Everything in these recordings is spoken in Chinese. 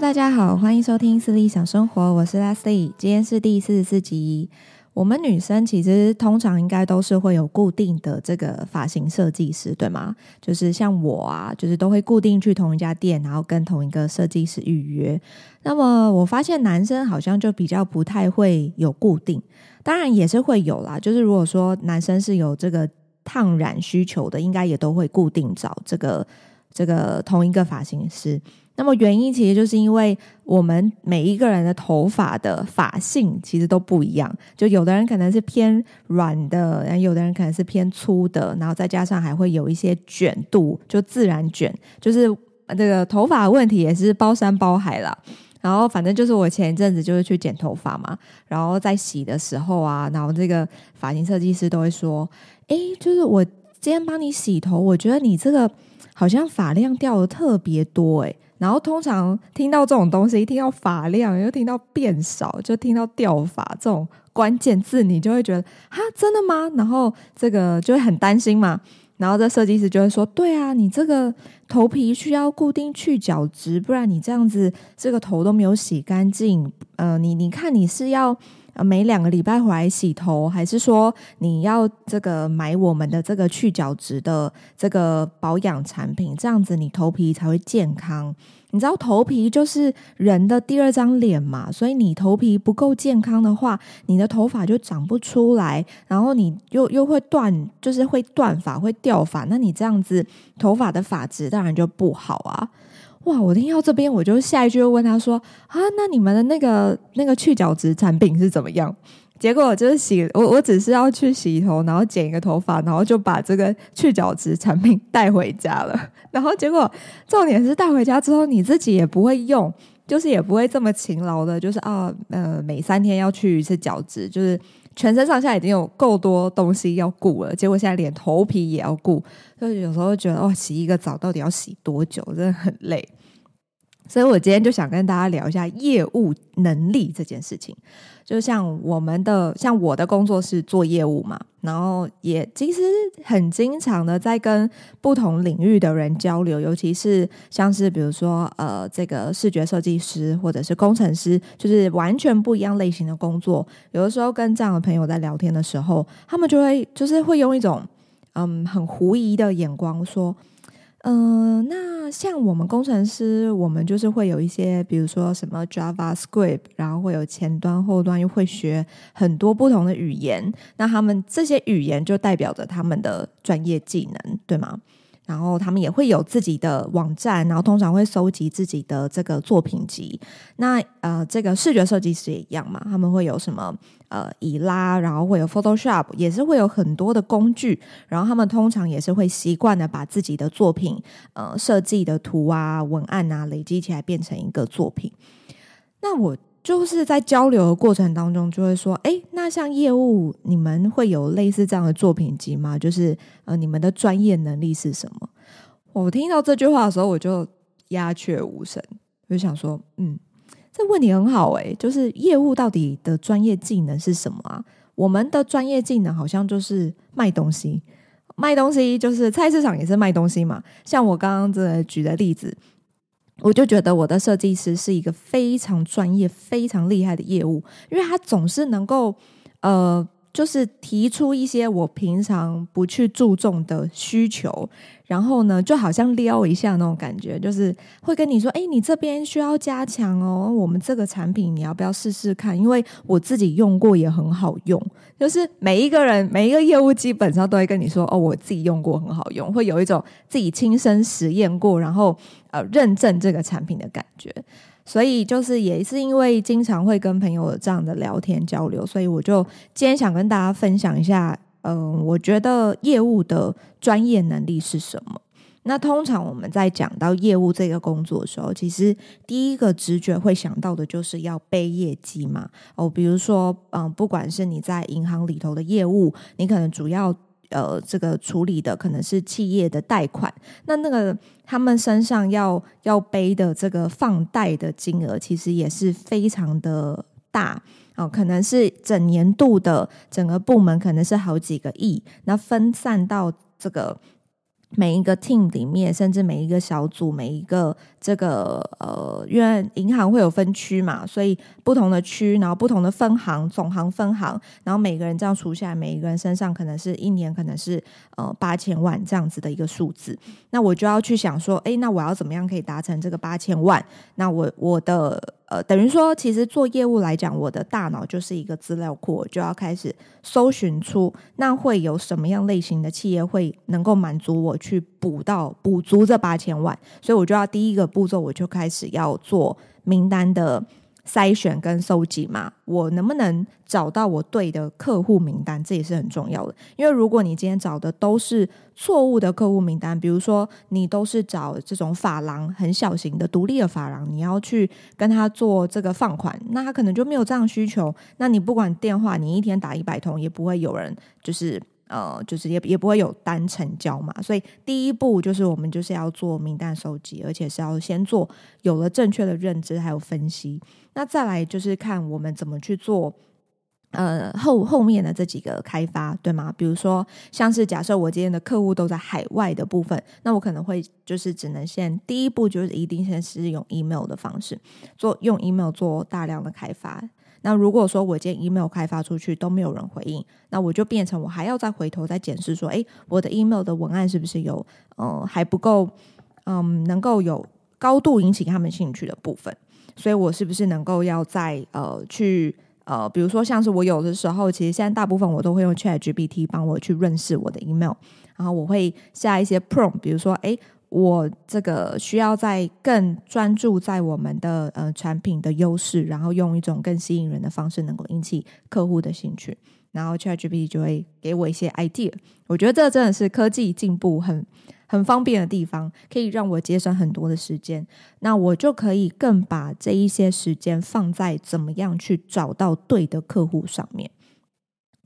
大家好，欢迎收听《私立想生活》，我是 Leslie，今天是第四十四集。我们女生其实通常应该都是会有固定的这个发型设计师，对吗？就是像我啊，就是都会固定去同一家店，然后跟同一个设计师预约。那么我发现男生好像就比较不太会有固定，当然也是会有啦。就是如果说男生是有这个烫染需求的，应该也都会固定找这个这个同一个发型师。那么原因其实就是因为我们每一个人的头发的发性其实都不一样，就有的人可能是偏软的，然后有的人可能是偏粗的，然后再加上还会有一些卷度，就自然卷，就是这个头发问题也是包山包海啦。然后反正就是我前一阵子就是去剪头发嘛，然后在洗的时候啊，然后这个发型设计师都会说：“哎，就是我今天帮你洗头，我觉得你这个好像发量掉的特别多，诶。然后通常听到这种东西，一听到发量，又听到变少，就听到掉发这种关键字，你就会觉得哈，真的吗？然后这个就会很担心嘛。然后这设计师就会说，对啊，你这个头皮需要固定去角质，不然你这样子这个头都没有洗干净。呃，你你看你是要。每两个礼拜回来洗头，还是说你要这个买我们的这个去角质的这个保养产品，这样子你头皮才会健康。你知道头皮就是人的第二张脸嘛，所以你头皮不够健康的话，你的头发就长不出来，然后你又又会断，就是会断发、会掉发，那你这样子头发的发质当然就不好啊。哇！我听到这边，我就下一句就问他说：“啊，那你们的那个那个去角质产品是怎么样？”结果就是洗我，我只是要去洗头，然后剪一个头发，然后就把这个去角质产品带回家了。然后结果重点是带回家之后，你自己也不会用，就是也不会这么勤劳的，就是啊，呃，每三天要去一次角质，就是。全身上下已经有够多东西要顾了，结果现在连头皮也要顾，就有时候觉得哦，洗一个澡到底要洗多久，真的很累。所以我今天就想跟大家聊一下业务能力这件事情。就像我们的，像我的工作是做业务嘛，然后也其实很经常的在跟不同领域的人交流，尤其是像是比如说呃，这个视觉设计师或者是工程师，就是完全不一样类型的工作。有的时候跟这样的朋友在聊天的时候，他们就会就是会用一种嗯很狐疑的眼光说。嗯、那像我们工程师，我们就是会有一些，比如说什么 JavaScript，然后会有前端、后端，又会学很多不同的语言。那他们这些语言就代表着他们的专业技能，对吗？然后他们也会有自己的网站，然后通常会收集自己的这个作品集。那呃，这个视觉设计师也一样嘛，他们会有什么呃以拉，然后会有 Photoshop，也是会有很多的工具。然后他们通常也是会习惯的把自己的作品呃设计的图啊、文案啊累积起来变成一个作品。那我。就是在交流的过程当中，就会说，哎，那像业务，你们会有类似这样的作品集吗？就是呃，你们的专业能力是什么？我听到这句话的时候，我就鸦雀无声，我就想说，嗯，这问题很好诶，就是业务到底的专业技能是什么啊？我们的专业技能好像就是卖东西，卖东西就是菜市场也是卖东西嘛。像我刚刚这举的例子。我就觉得我的设计师是一个非常专业、非常厉害的业务，因为他总是能够，呃，就是提出一些我平常不去注重的需求。然后呢，就好像撩一下那种感觉，就是会跟你说：“哎，你这边需要加强哦，我们这个产品你要不要试试看？因为我自己用过也很好用。”就是每一个人每一个业务基本上都会跟你说：“哦，我自己用过很好用。”会有一种自己亲身实验过，然后呃认证这个产品的感觉。所以就是也是因为经常会跟朋友有这样的聊天交流，所以我就今天想跟大家分享一下。嗯，我觉得业务的专业能力是什么？那通常我们在讲到业务这个工作的时候，其实第一个直觉会想到的就是要背业绩嘛。哦，比如说，嗯，不管是你在银行里头的业务，你可能主要呃这个处理的可能是企业的贷款，那那个他们身上要要背的这个放贷的金额，其实也是非常的大。哦，可能是整年度的整个部门可能是好几个亿，那分散到这个每一个 team 里面，甚至每一个小组，每一个这个呃，因为银行会有分区嘛，所以不同的区，然后不同的分行、总行、分行，然后每个人这样除下来，每一个人身上可能是一年可能是呃八千万这样子的一个数字。那我就要去想说，诶，那我要怎么样可以达成这个八千万？那我我的。呃，等于说，其实做业务来讲，我的大脑就是一个资料库，我就要开始搜寻出那会有什么样类型的企业会能够满足我去补到补足这八千万，所以我就要第一个步骤，我就开始要做名单的。筛选跟搜集嘛，我能不能找到我对的客户名单，这也是很重要的。因为如果你今天找的都是错误的客户名单，比如说你都是找这种发廊很小型的独立的发廊，你要去跟他做这个放款，那他可能就没有这样需求。那你不管电话，你一天打一百通，也不会有人就是。呃，就是也也不会有单成交嘛，所以第一步就是我们就是要做名单收集，而且是要先做有了正确的认知还有分析，那再来就是看我们怎么去做，呃后后面的这几个开发，对吗？比如说像是假设我今天的客户都在海外的部分，那我可能会就是只能先第一步就是一定先是用 email 的方式做，用 email 做大量的开发。那如果说我今天 email 开发出去都没有人回应，那我就变成我还要再回头再检视说，诶，我的 email 的文案是不是有，嗯、呃，还不够，嗯，能够有高度引起他们兴趣的部分，所以我是不是能够要再呃去呃，比如说像是我有的时候，其实现在大部分我都会用 ChatGPT 帮我去润饰我的 email，然后我会下一些 prompt，比如说，诶。我这个需要在更专注在我们的呃产品的优势，然后用一种更吸引人的方式，能够引起客户的兴趣，然后 ChatGPT 就会给我一些 idea。我觉得这真的是科技进步很很方便的地方，可以让我节省很多的时间。那我就可以更把这一些时间放在怎么样去找到对的客户上面。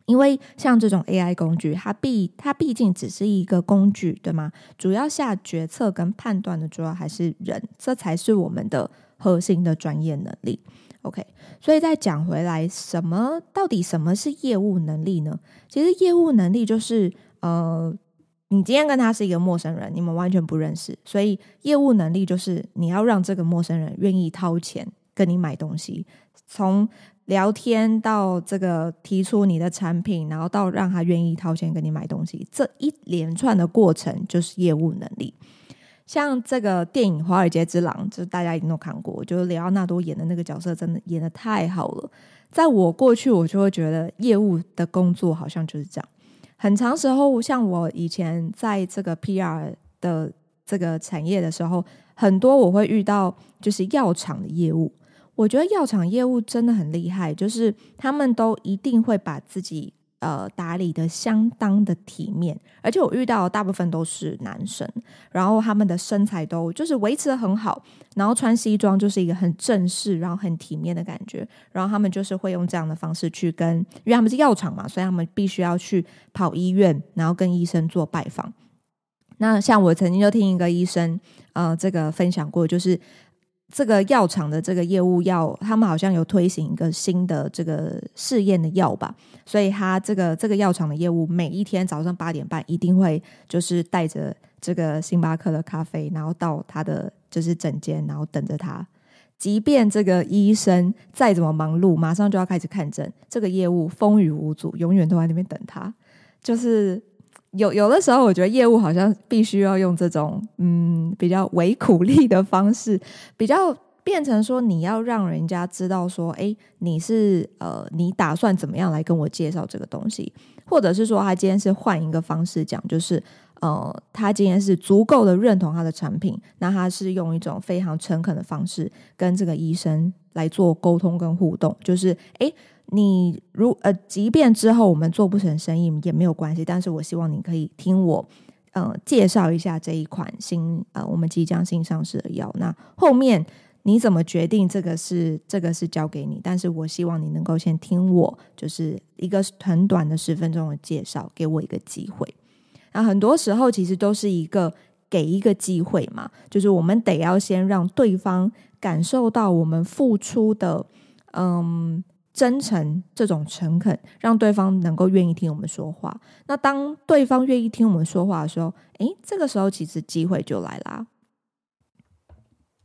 因为像这种 AI 工具，它毕它毕竟只是一个工具，对吗？主要下决策跟判断的主要还是人，这才是我们的核心的专业能力。OK，所以再讲回来，什么到底什么是业务能力呢？其实业务能力就是，呃，你今天跟他是一个陌生人，你们完全不认识，所以业务能力就是你要让这个陌生人愿意掏钱跟你买东西，从。聊天到这个提出你的产品，然后到让他愿意掏钱给你买东西，这一连串的过程就是业务能力。像这个电影《华尔街之狼》，就是大家一定都看过，就是李奥纳多演的那个角色，真的演的太好了。在我过去，我就会觉得业务的工作好像就是这样。很长时候，像我以前在这个 PR 的这个产业的时候，很多我会遇到就是药厂的业务。我觉得药厂业务真的很厉害，就是他们都一定会把自己呃打理得相当的体面，而且我遇到的大部分都是男生，然后他们的身材都就是维持得很好，然后穿西装就是一个很正式，然后很体面的感觉，然后他们就是会用这样的方式去跟，因为他们是药厂嘛，所以他们必须要去跑医院，然后跟医生做拜访。那像我曾经就听一个医生呃这个分享过，就是。这个药厂的这个业务药，他们好像有推行一个新的这个试验的药吧，所以他这个这个药厂的业务，每一天早上八点半一定会就是带着这个星巴克的咖啡，然后到他的就是诊间，然后等着他。即便这个医生再怎么忙碌，马上就要开始看诊，这个业务风雨无阻，永远都在那边等他，就是。有有的时候，我觉得业务好像必须要用这种嗯比较微苦力的方式，比较变成说你要让人家知道说，哎，你是呃你打算怎么样来跟我介绍这个东西，或者是说他今天是换一个方式讲，就是呃他今天是足够的认同他的产品，那他是用一种非常诚恳的方式跟这个医生来做沟通跟互动，就是哎。你如呃，即便之后我们做不成生意也没有关系，但是我希望你可以听我呃介绍一下这一款新呃我们即将新上市的药。那后面你怎么决定这个是这个是交给你，但是我希望你能够先听我就是一个很短的十分钟的介绍，给我一个机会。那很多时候其实都是一个给一个机会嘛，就是我们得要先让对方感受到我们付出的嗯。真诚这种诚恳，让对方能够愿意听我们说话。那当对方愿意听我们说话的时候，诶，这个时候其实机会就来啦。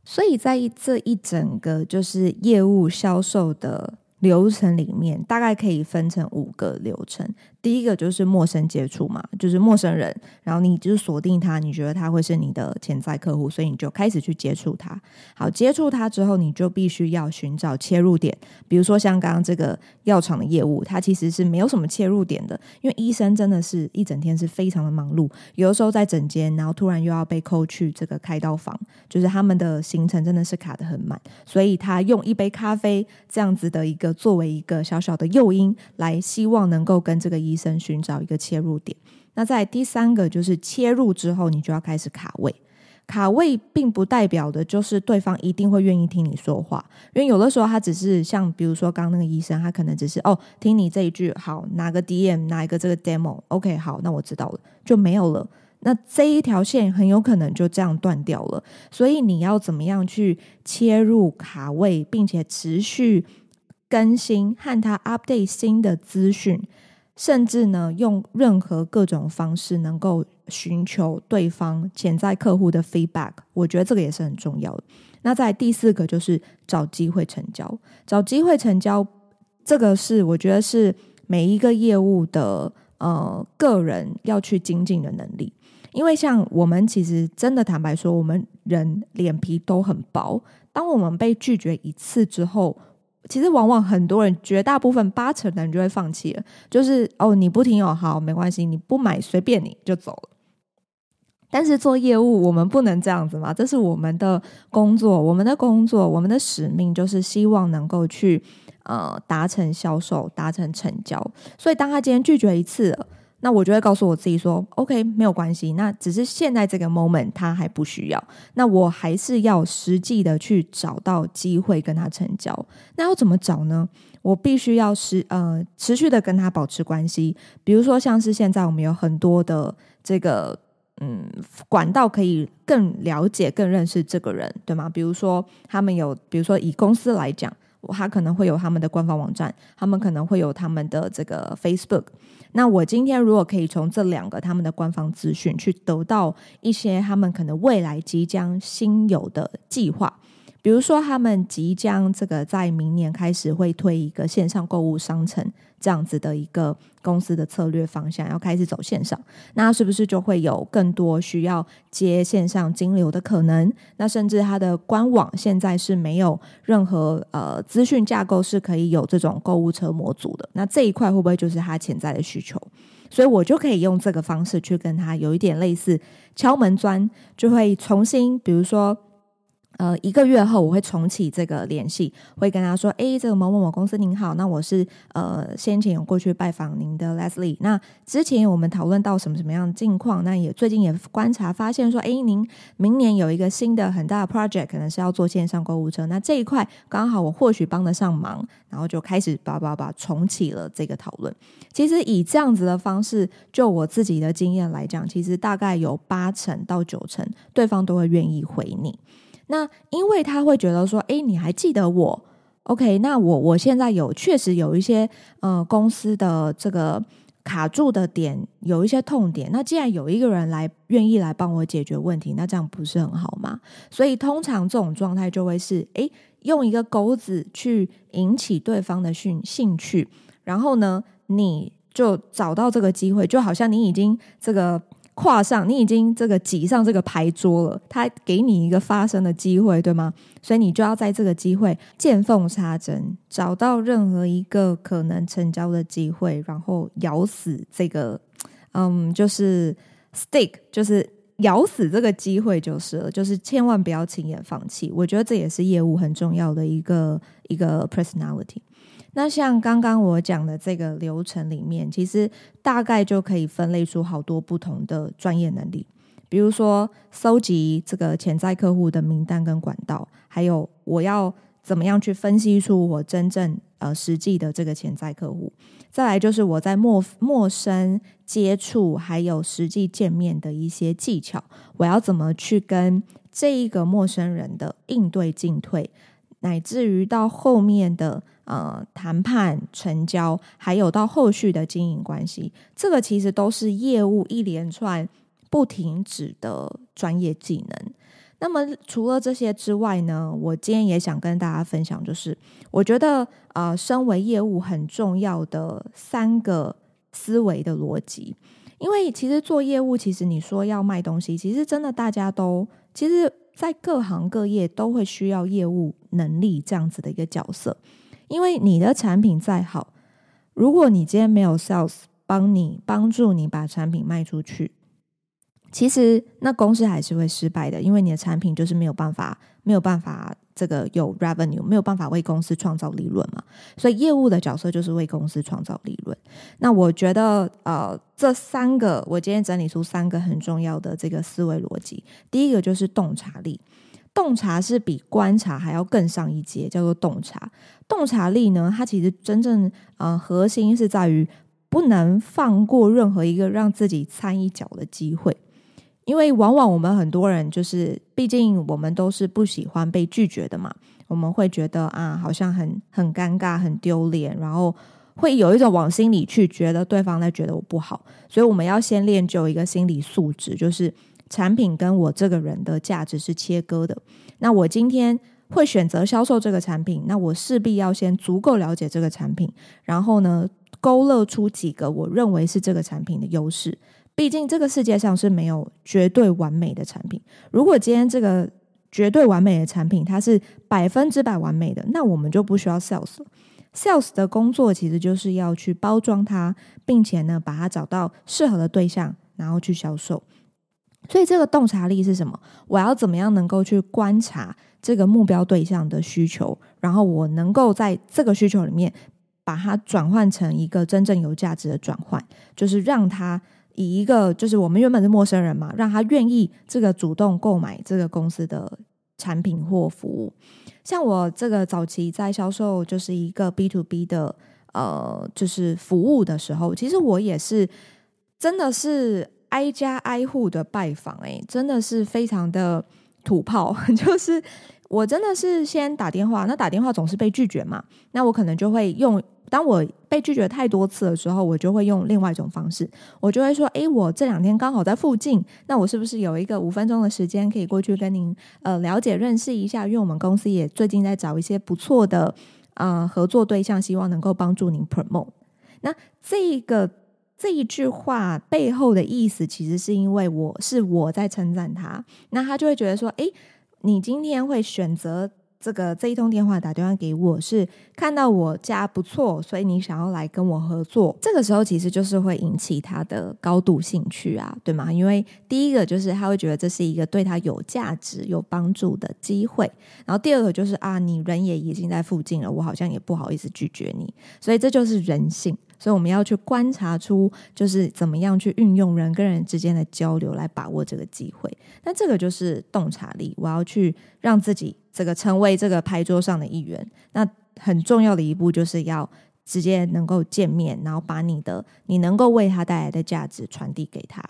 所以在这一整个就是业务销售的流程里面，大概可以分成五个流程。第一个就是陌生接触嘛，就是陌生人，然后你就是锁定他，你觉得他会是你的潜在客户，所以你就开始去接触他。好，接触他之后，你就必须要寻找切入点，比如说像刚刚这个药厂的业务，它其实是没有什么切入点的，因为医生真的是一整天是非常的忙碌，有的时候在诊间，然后突然又要被扣去这个开刀房，就是他们的行程真的是卡得很满，所以他用一杯咖啡这样子的一个作为一个小小的诱因，来希望能够跟这个医医生寻找一个切入点，那在第三个就是切入之后，你就要开始卡位。卡位并不代表的就是对方一定会愿意听你说话，因为有的时候他只是像比如说刚刚那个医生，他可能只是哦听你这一句好，拿个 DM，拿一个这个 demo，OK，好，那我知道了，就没有了。那这一条线很有可能就这样断掉了。所以你要怎么样去切入卡位，并且持续更新和他 update 新的资讯。甚至呢，用任何各种方式能够寻求对方潜在客户的 feedback，我觉得这个也是很重要的。那在第四个就是找机会成交，找机会成交，这个是我觉得是每一个业务的呃个人要去精进的能力，因为像我们其实真的坦白说，我们人脸皮都很薄，当我们被拒绝一次之后。其实往往很多人，绝大部分八成的人就会放弃了，就是哦，你不听哦，好，没关系，你不买随便你就走了。但是做业务，我们不能这样子嘛，这是我们的工作，我们的工作，我们的使命就是希望能够去呃达成销售，达成成交。所以当他今天拒绝一次。那我就会告诉我自己说，OK，没有关系。那只是现在这个 moment 他还不需要，那我还是要实际的去找到机会跟他成交。那要怎么找呢？我必须要持呃持续的跟他保持关系。比如说像是现在我们有很多的这个嗯管道可以更了解、更认识这个人，对吗？比如说他们有，比如说以公司来讲，他可能会有他们的官方网站，他们可能会有他们的这个 Facebook。那我今天如果可以从这两个他们的官方资讯去得到一些他们可能未来即将新有的计划。比如说，他们即将这个在明年开始会推一个线上购物商城这样子的一个公司的策略方向，要开始走线上，那是不是就会有更多需要接线上金流的可能？那甚至它的官网现在是没有任何呃资讯架构是可以有这种购物车模组的，那这一块会不会就是他潜在的需求？所以我就可以用这个方式去跟他有一点类似敲门砖，就会重新比如说。呃，一个月后我会重启这个联系，会跟他说：“诶，这个某某某公司您好，那我是呃先前有过去拜访您的 Leslie。那之前我们讨论到什么什么样的境况？那也最近也观察发现说，诶，您明年有一个新的很大的 project，可能是要做线上购物车。那这一块刚好我或许帮得上忙，然后就开始叭叭叭重启了这个讨论。其实以这样子的方式，就我自己的经验来讲，其实大概有八成到九成对方都会愿意回你。”那因为他会觉得说，诶，你还记得我？OK，那我我现在有确实有一些呃公司的这个卡住的点，有一些痛点。那既然有一个人来愿意来帮我解决问题，那这样不是很好吗？所以通常这种状态就会是，诶，用一个钩子去引起对方的兴兴趣，然后呢，你就找到这个机会，就好像你已经这个。跨上，你已经这个挤上这个牌桌了，他给你一个发声的机会，对吗？所以你就要在这个机会见缝插针，找到任何一个可能成交的机会，然后咬死这个，嗯，就是 stick，就是咬死这个机会就是了，就是千万不要轻言放弃。我觉得这也是业务很重要的一个一个 personality。那像刚刚我讲的这个流程里面，其实大概就可以分类出好多不同的专业能力，比如说搜集这个潜在客户的名单跟管道，还有我要怎么样去分析出我真正呃实际的这个潜在客户，再来就是我在陌陌生接触还有实际见面的一些技巧，我要怎么去跟这一个陌生人的应对进退，乃至于到后面的。呃谈判、成交，还有到后续的经营关系，这个其实都是业务一连串不停止的专业技能。那么除了这些之外呢，我今天也想跟大家分享，就是我觉得呃，身为业务很重要的三个思维的逻辑。因为其实做业务，其实你说要卖东西，其实真的大家都其实，在各行各业都会需要业务能力这样子的一个角色。因为你的产品再好，如果你今天没有 sales 帮你帮助你把产品卖出去。其实那公司还是会失败的，因为你的产品就是没有办法，没有办法这个有 revenue，没有办法为公司创造利润嘛。所以业务的角色就是为公司创造利润。那我觉得，呃，这三个我今天整理出三个很重要的这个思维逻辑。第一个就是洞察力，洞察是比观察还要更上一阶，叫做洞察。洞察力呢，它其实真正呃核心是在于不能放过任何一个让自己参一脚的机会。因为往往我们很多人就是，毕竟我们都是不喜欢被拒绝的嘛，我们会觉得啊，好像很很尴尬、很丢脸，然后会有一种往心里去，觉得对方在觉得我不好，所以我们要先练就一个心理素质，就是产品跟我这个人的价值是切割的。那我今天会选择销售这个产品，那我势必要先足够了解这个产品，然后呢，勾勒出几个我认为是这个产品的优势。毕竟这个世界上是没有绝对完美的产品。如果今天这个绝对完美的产品它是百分之百完美的，那我们就不需要 sales。sales 的工作其实就是要去包装它，并且呢把它找到适合的对象，然后去销售。所以这个洞察力是什么？我要怎么样能够去观察这个目标对象的需求，然后我能够在这个需求里面把它转换成一个真正有价值的转换，就是让它。以一个就是我们原本是陌生人嘛，让他愿意这个主动购买这个公司的产品或服务。像我这个早期在销售就是一个 B to B 的呃，就是服务的时候，其实我也是真的是挨家挨户的拜访，诶，真的是非常的土炮，就是我真的是先打电话，那打电话总是被拒绝嘛，那我可能就会用。当我被拒绝太多次的时候，我就会用另外一种方式，我就会说：“诶，我这两天刚好在附近，那我是不是有一个五分钟的时间可以过去跟您呃了解认识一下？因为我们公司也最近在找一些不错的呃合作对象，希望能够帮助您 promote。那这个这一句话背后的意思，其实是因为我是我在称赞他，那他就会觉得说：诶，你今天会选择。”这个这一通电话打电话给我是看到我家不错，所以你想要来跟我合作。这个时候其实就是会引起他的高度兴趣啊，对吗？因为第一个就是他会觉得这是一个对他有价值、有帮助的机会，然后第二个就是啊，你人也已经在附近了，我好像也不好意思拒绝你，所以这就是人性。所以我们要去观察出，就是怎么样去运用人跟人之间的交流来把握这个机会。那这个就是洞察力。我要去让自己这个成为这个牌桌上的一员。那很重要的一步就是要直接能够见面，然后把你的你能够为他带来的价值传递给他。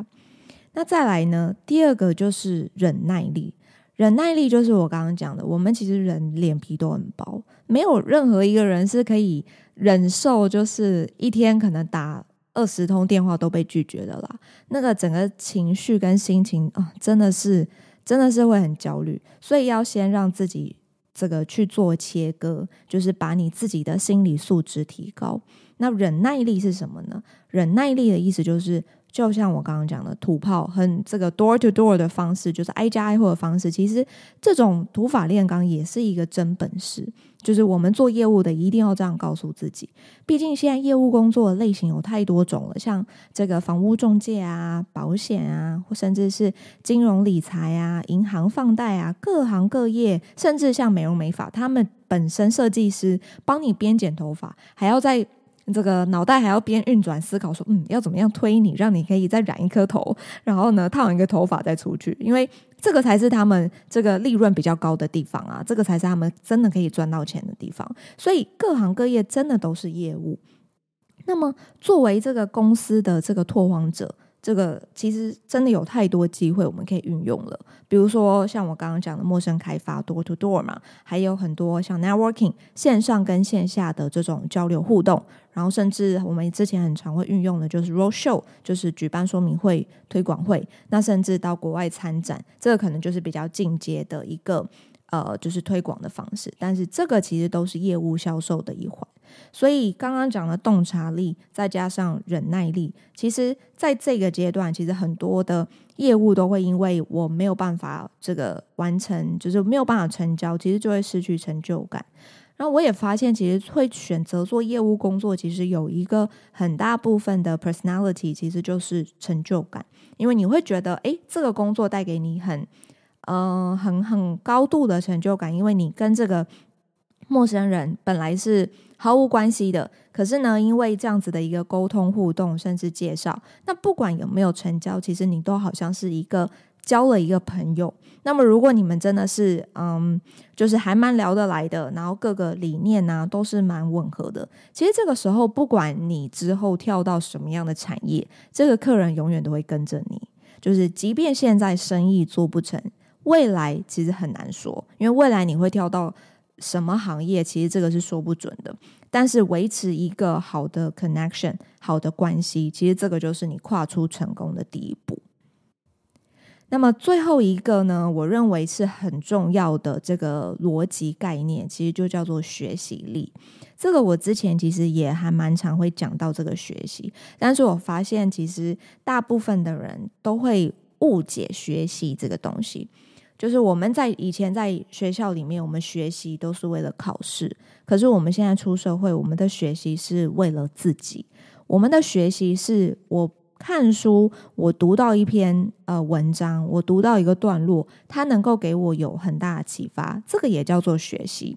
那再来呢，第二个就是忍耐力。忍耐力就是我刚刚讲的，我们其实人脸皮都很薄，没有任何一个人是可以忍受，就是一天可能打二十通电话都被拒绝的啦。那个整个情绪跟心情啊、真的是真的是会很焦虑，所以要先让自己这个去做切割，就是把你自己的心理素质提高。那忍耐力是什么呢？忍耐力的意思就是。就像我刚刚讲的，土炮很这个 door to door 的方式，就是挨家挨户的方式。其实这种土法炼钢也是一个真本事。就是我们做业务的一定要这样告诉自己。毕竟现在业务工作的类型有太多种了，像这个房屋中介啊、保险啊，或甚至是金融理财啊、银行放贷啊，各行各业，甚至像美容美发，他们本身设计师帮你编剪头发，还要在。这个脑袋还要边运转思考说，嗯，要怎么样推你，让你可以再染一颗头，然后呢，烫一个头发再出去，因为这个才是他们这个利润比较高的地方啊，这个才是他们真的可以赚到钱的地方。所以各行各业真的都是业务。那么作为这个公司的这个拓荒者，这个其实真的有太多机会我们可以运用了。比如说像我刚刚讲的陌生开发 （door to door） 嘛，还有很多像 networking 线上跟线下的这种交流互动，然后甚至我们之前很常会运用的就是 road show，就是举办说明会、推广会。那甚至到国外参展，这个可能就是比较进阶的一个呃，就是推广的方式。但是这个其实都是业务销售的一环。所以刚刚讲的洞察力，再加上忍耐力，其实在这个阶段，其实很多的业务都会因为我没有办法这个完成，就是没有办法成交，其实就会失去成就感。然后我也发现，其实会选择做业务工作，其实有一个很大部分的 personality，其实就是成就感，因为你会觉得，诶，这个工作带给你很，嗯、很很高度的成就感，因为你跟这个陌生人本来是。毫无关系的，可是呢，因为这样子的一个沟通互动，甚至介绍，那不管有没有成交，其实你都好像是一个交了一个朋友。那么，如果你们真的是嗯，就是还蛮聊得来的，然后各个理念呢、都是蛮吻合的，其实这个时候，不管你之后跳到什么样的产业，这个客人永远都会跟着你。就是即便现在生意做不成，未来其实很难说，因为未来你会跳到。什么行业？其实这个是说不准的。但是维持一个好的 connection、好的关系，其实这个就是你跨出成功的第一步。那么最后一个呢，我认为是很重要的这个逻辑概念，其实就叫做学习力。这个我之前其实也还蛮常会讲到这个学习，但是我发现其实大部分的人都会误解学习这个东西。就是我们在以前在学校里面，我们学习都是为了考试。可是我们现在出社会，我们的学习是为了自己。我们的学习是我看书，我读到一篇呃文章，我读到一个段落，它能够给我有很大的启发，这个也叫做学习。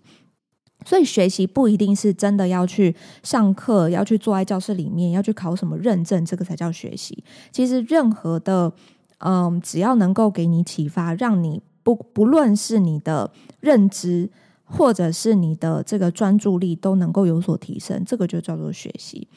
所以学习不一定是真的要去上课，要去坐在教室里面，要去考什么认证，这个才叫学习。其实任何的嗯、只要能够给你启发，让你。不不论是你的认知，或者是你的这个专注力，都能够有所提升，这个就叫做学习。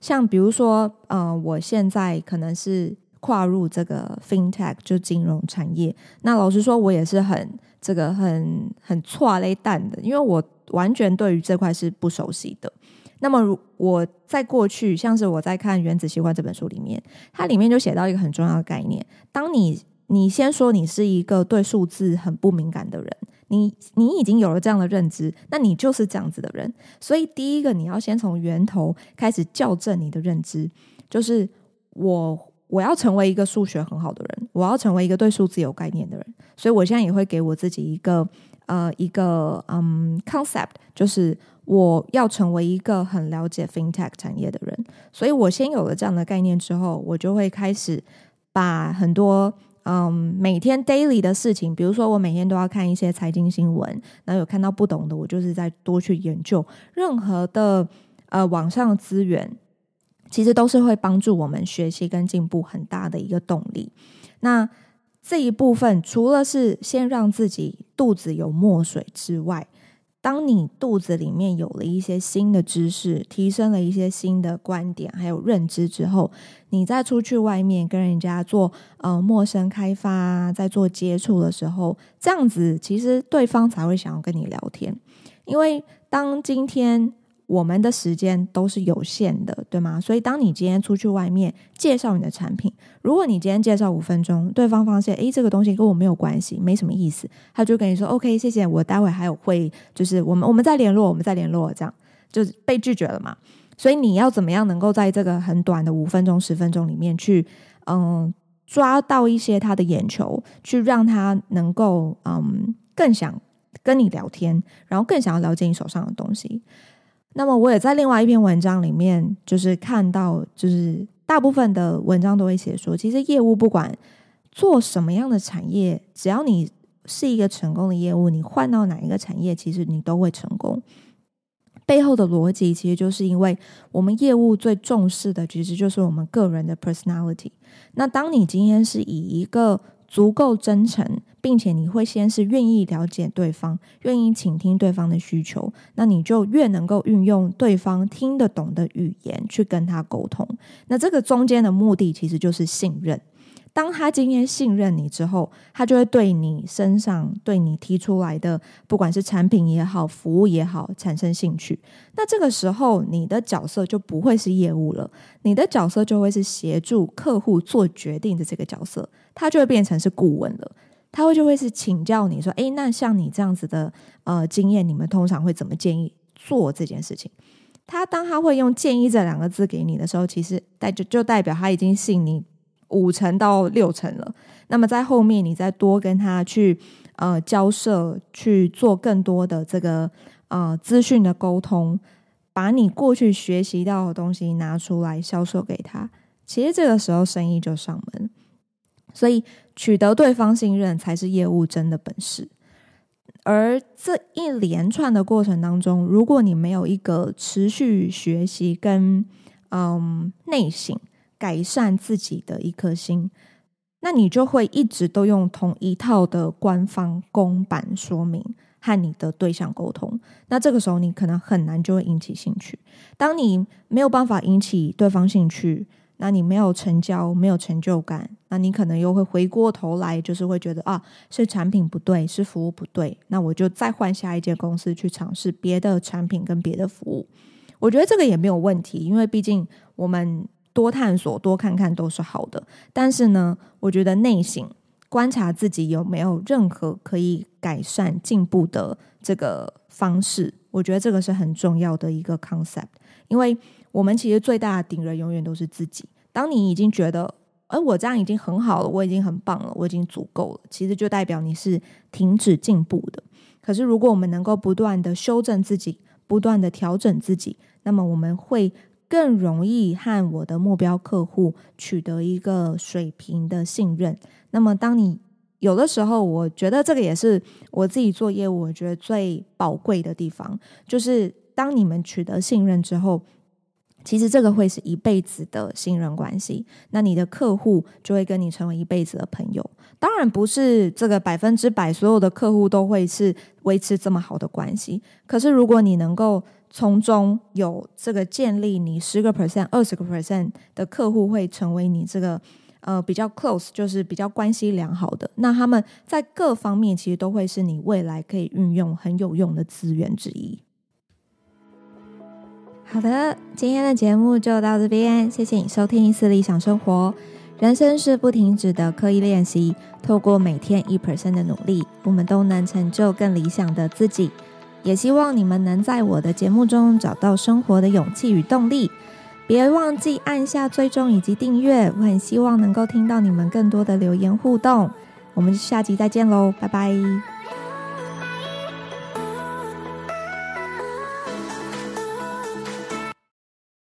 像比如说，呃，我现在可能是跨入这个 FinTech，就金融产业。那老实说，我也是很这个很很错雷蛋的，因为我完全对于这块是不熟悉的。那么，如我在过去，像是我在看《原子习惯》这本书里面，它里面就写到一个很重要的概念：当你你先说你是一个对数字很不敏感的人，你你已经有了这样的认知，那你就是这样子的人。所以第一个你要先从源头开始校正你的认知，就是我我要成为一个数学很好的人，我要成为一个对数字有概念的人。所以我现在也会给我自己一个呃一个嗯 concept，就是我要成为一个很了解 FinTech 产业的人。所以我先有了这样的概念之后，我就会开始把很多。嗯，每天 daily 的事情，比如说我每天都要看一些财经新闻，然后有看到不懂的，我就是再多去研究。任何的呃网上资源，其实都是会帮助我们学习跟进步很大的一个动力。那这一部分，除了是先让自己肚子有墨水之外，当你肚子里面有了一些新的知识，提升了一些新的观点，还有认知之后，你再出去外面跟人家做呃陌生开发，在做接触的时候，这样子其实对方才会想要跟你聊天，因为当今天。我们的时间都是有限的，对吗？所以，当你今天出去外面介绍你的产品，如果你今天介绍五分钟，对方发现，诶，这个东西跟我没有关系，没什么意思，他就跟你说，OK，谢谢，我待会还有会，就是我们我们再联络，我们再联络，这样就被拒绝了嘛。所以，你要怎么样能够在这个很短的五分钟、十分钟里面去，嗯，抓到一些他的眼球，去让他能够嗯更想跟你聊天，然后更想要了解你手上的东西。那么我也在另外一篇文章里面，就是看到，就是大部分的文章都会写说，其实业务不管做什么样的产业，只要你是一个成功的业务，你换到哪一个产业，其实你都会成功。背后的逻辑其实就是因为我们业务最重视的，其实就是我们个人的 personality。那当你今天是以一个足够真诚，并且你会先是愿意了解对方，愿意倾听对方的需求，那你就越能够运用对方听得懂的语言去跟他沟通。那这个中间的目的其实就是信任。当他今天信任你之后，他就会对你身上对你提出来的，不管是产品也好，服务也好，产生兴趣。那这个时候，你的角色就不会是业务了，你的角色就会是协助客户做决定的这个角色，他就会变成是顾问了。他会就会是请教你说，诶，那像你这样子的呃经验，你们通常会怎么建议做这件事情？他当他会用建议这两个字给你的时候，其实代就就代表他已经信你。五成到六成了，那么在后面你再多跟他去呃交涉，去做更多的这个呃资讯的沟通，把你过去学习到的东西拿出来销售给他，其实这个时候生意就上门。所以取得对方信任才是业务真的本事。而这一连串的过程当中，如果你没有一个持续学习跟嗯内省。改善自己的一颗心，那你就会一直都用同一套的官方公版说明和你的对象沟通。那这个时候你可能很难就会引起兴趣。当你没有办法引起对方兴趣，那你没有成交，没有成就感，那你可能又会回过头来，就是会觉得啊，是产品不对，是服务不对，那我就再换下一间公司去尝试别的产品跟别的服务。我觉得这个也没有问题，因为毕竟我们。多探索、多看看都是好的，但是呢，我觉得内省观察自己有没有任何可以改善、进步的这个方式，我觉得这个是很重要的一个 concept。因为我们其实最大的敌人永远都是自己。当你已经觉得，哎，我这样已经很好了，我已经很棒了，我已经足够了，其实就代表你是停止进步的。可是，如果我们能够不断的修正自己，不断的调整自己，那么我们会。更容易和我的目标客户取得一个水平的信任。那么，当你有的时候，我觉得这个也是我自己做业务，我觉得最宝贵的地方，就是当你们取得信任之后，其实这个会是一辈子的信任关系。那你的客户就会跟你成为一辈子的朋友。当然，不是这个百分之百所有的客户都会是维持这么好的关系。可是，如果你能够从中有这个建立，你十个 percent、二十个 percent 的客户会成为你这个呃比较 close，就是比较关系良好的。那他们在各方面其实都会是你未来可以运用很有用的资源之一。好的，今天的节目就到这边，谢谢你收听《私理想生活》。人生是不停止的刻意练习，透过每天一 percent 的努力，我们都能成就更理想的自己。也希望你们能在我的节目中找到生活的勇气与动力。别忘记按下追踪以及订阅，我很希望能够听到你们更多的留言互动。我们下集再见喽，拜拜。